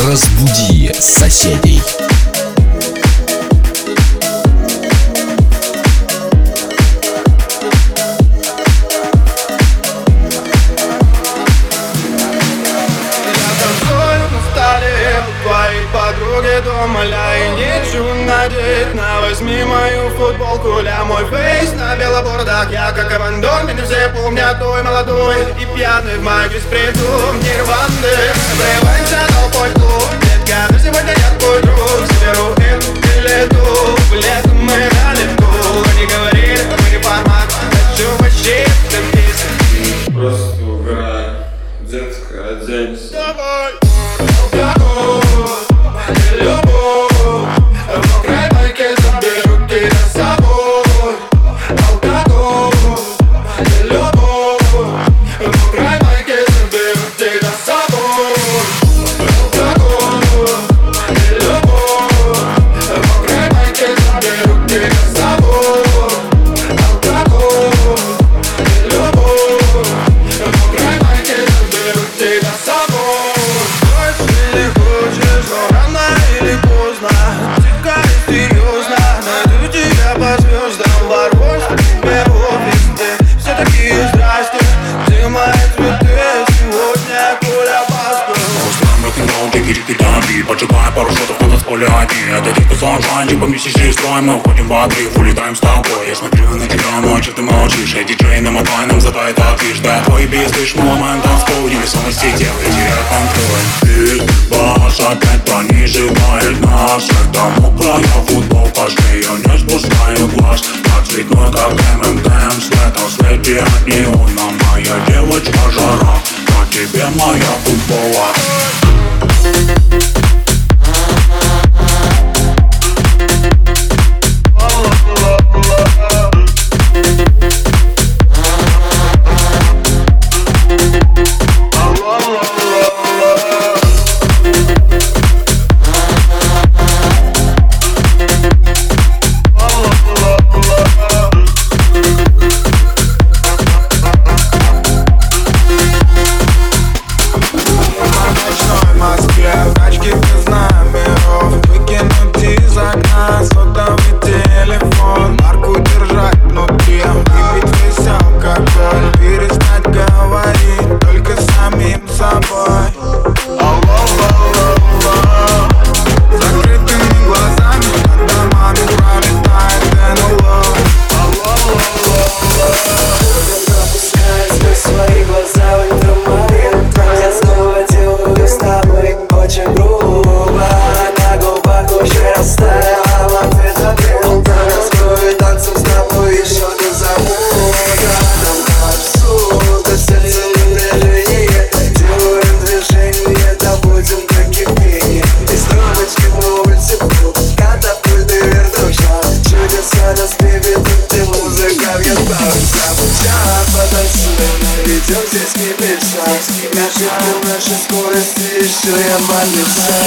Разбуди соседей. Возьми мою футболку, ля мой фейс на белобордах Я как абандон, меня все помнят той молодой. И пьяный в майке с притом нирванды. Врывайся толпой клуб, детка, ты сегодня яркий друг Заберу эту билету, в лето мы на лету Не говори, Поджигая пару шотов на танцполе одни Это девка зажан, типа месячный строй Мы уходим в отрыв, улетаем с тобой Я смотрю на тебя, ночью ты молчишь Я диджей намотай нам за твои так Да твой бис, лишь момент танцпол Невесомости делает теряет контроль Биг бас опять пониживает нас Этому края футбол пошли Я не спускаю глаз Так цветной, как ММДМ Светом слепи от неона Моя девочка жара. На тебе моя футбола. ночной my lips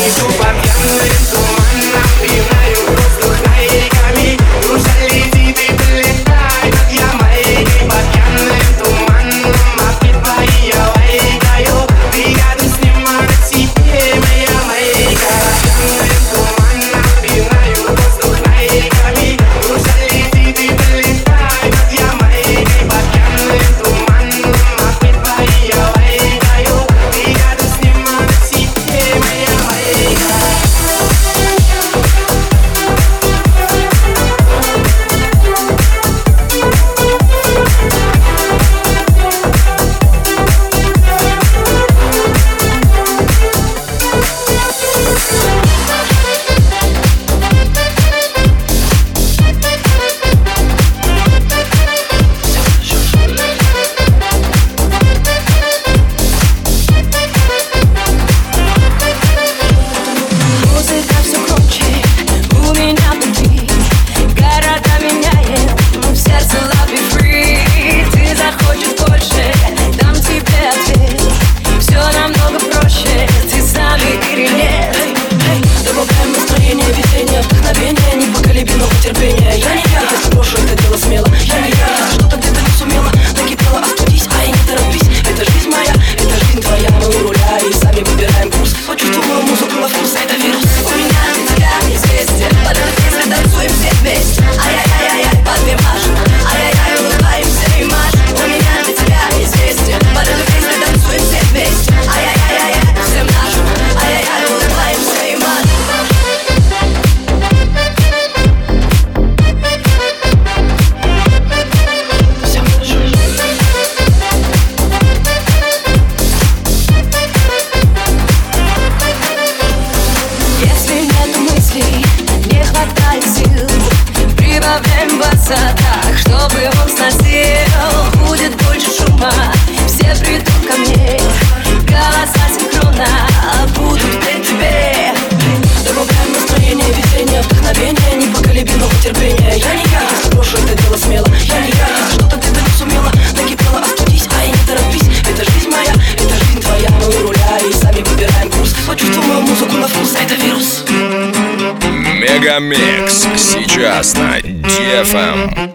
Стараться так, чтобы он сносил, Будет больше шума, все придут ко мне. Голоса синхронно будут при тебе. Добавляем настроение, видение, вдохновение Непоколебимого терпения. Я не я, если брошу это дело смело. Я не я, если что-то ты не сумела. Накипела, остудись, ай, не торопись. Это жизнь моя, это жизнь твоя. Мы у руля и сами выбираем курс. Почувствуем музыку на вкус, это вирус. Мегамикс сейчас на TFM.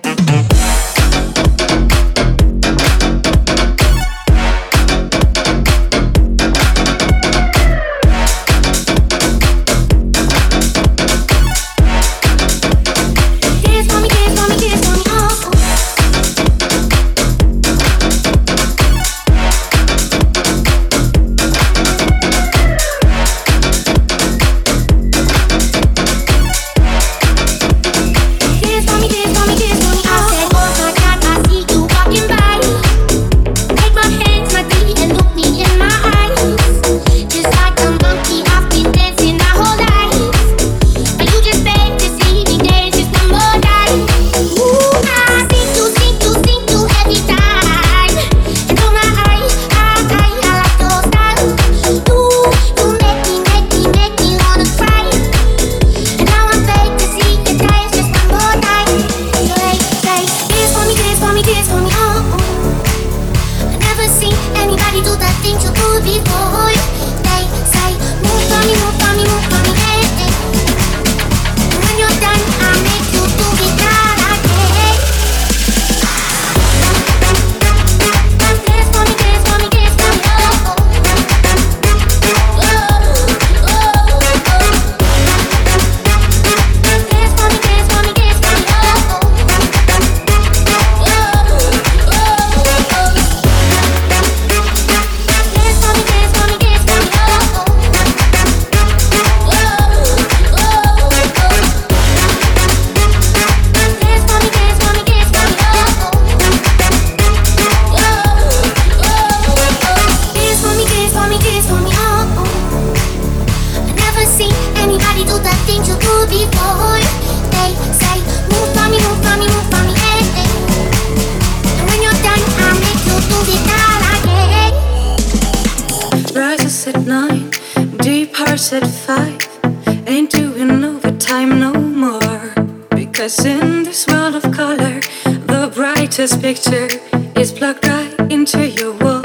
Ain't doing overtime no more. Because in this world of color, the brightest picture is plugged right into your wall.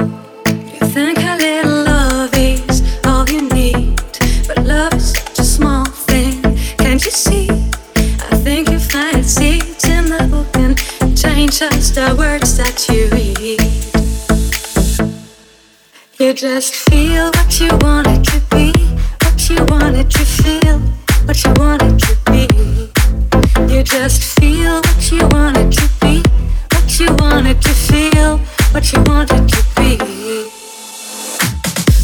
You think a little love is all you need, but love is such a small thing. Can't you see? I think you find seeds in the open. Change just the words that you read. You just feel. What you want it to be. You just feel what you want it to be, what you want it to feel, what you want it to be.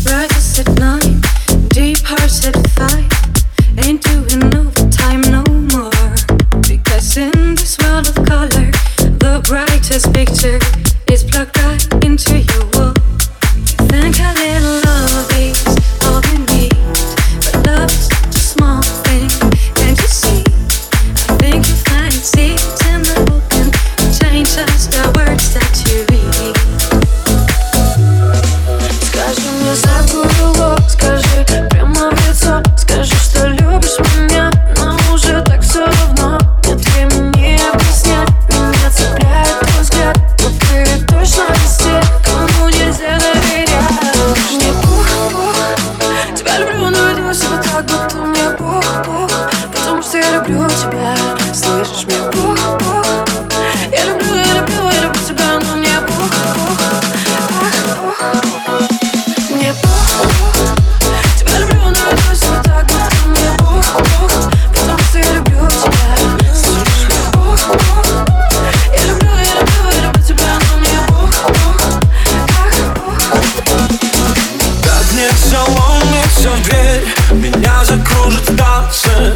Rise at nine, deep hearts at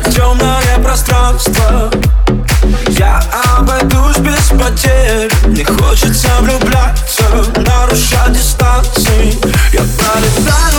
Темное пространство. Я обойдусь без потерь. Не хочется влюбляться Нарушать дистанции. Я пролетаю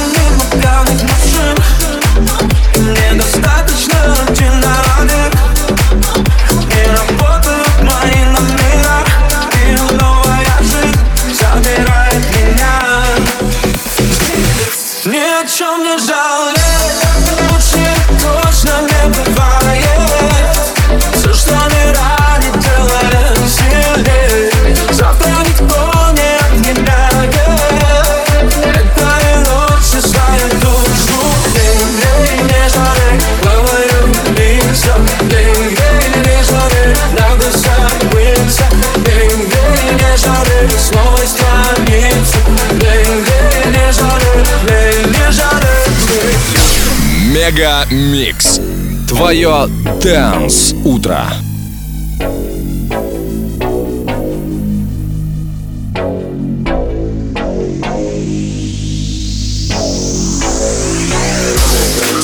Мега Микс. Твое Дэнс Утро.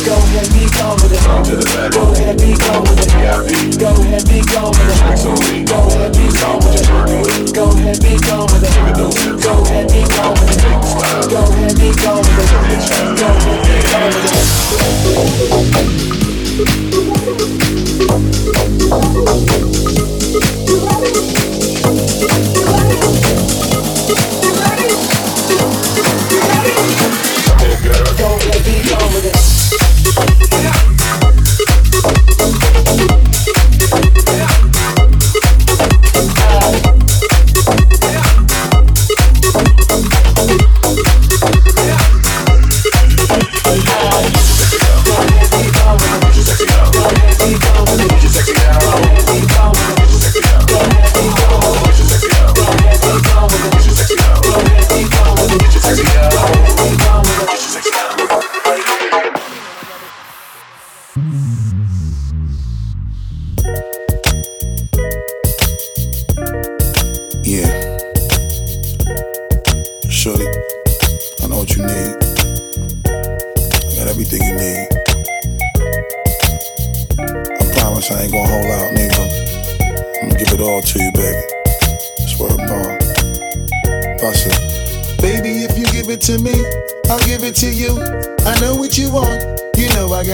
Go ahead, be go with it. Go ahead, be go with it. Go ahead, be go with it. Go with it. Go ahead, be go with it. Yeah.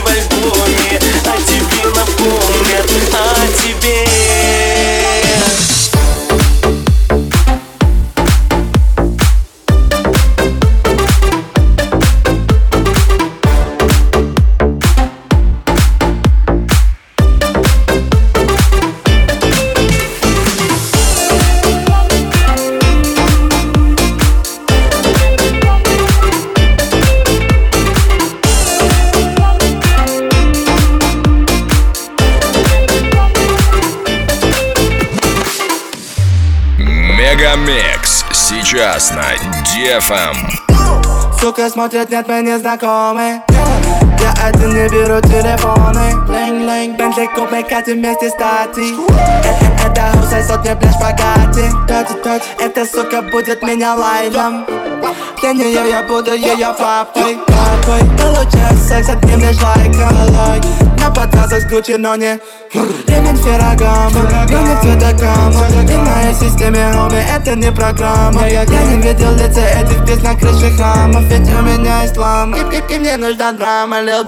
В альбоме О тебе напомнят, о тебе DFM Сука, смотрят, нет, мы не знакомы Я один не беру телефоны Лэнг, лэнг, Бентли, куб, мы катим вместе стати Это хаус, а сотни пляж богатый Это, сука, будет меня лайном. Для нее я буду ее папой Папой Получаю секс от лишь лайком На Гуччи, но не Ремень Феррагама Но не цветокама И в моей системе, хоми, это не программа Я не видел лица этих пес на крыше храмов Ведь у меня ислам И, и, и мне нужна драма, lil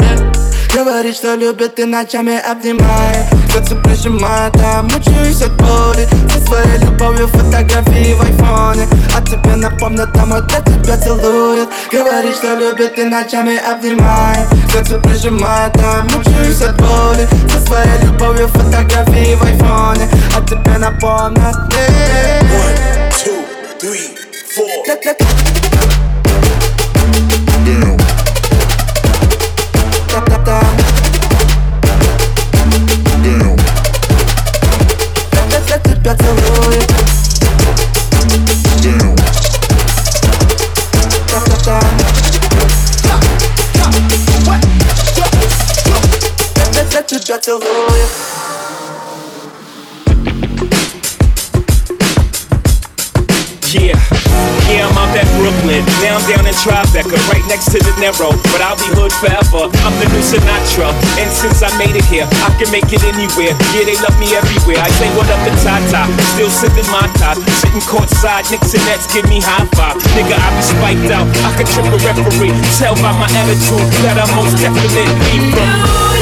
Говорит, что любит и ночами обнимает Сердце прижимает, а мучаюсь от боли Со Говорит, что любит и ночами обнимает Сердце прижимает, а мучаюсь от боли Со своей любовью фотографии в айфоне А тебе напомнят One, two, three, four. to drop the low. Yeah, yeah, I'm out that Brooklyn. Now I'm down in Tribeca, right next to the Narrow. But I'll be hood forever. I'm the new Sinatra, and since I made it here, I can make it anywhere. Yeah, they love me everywhere. I say what up to Tata, still sipping my top, sitting courtside. Knicks and Nets give me high five. Nigga, I be spiked out. I can trip a referee. Tell by my attitude that I'm most definitely from.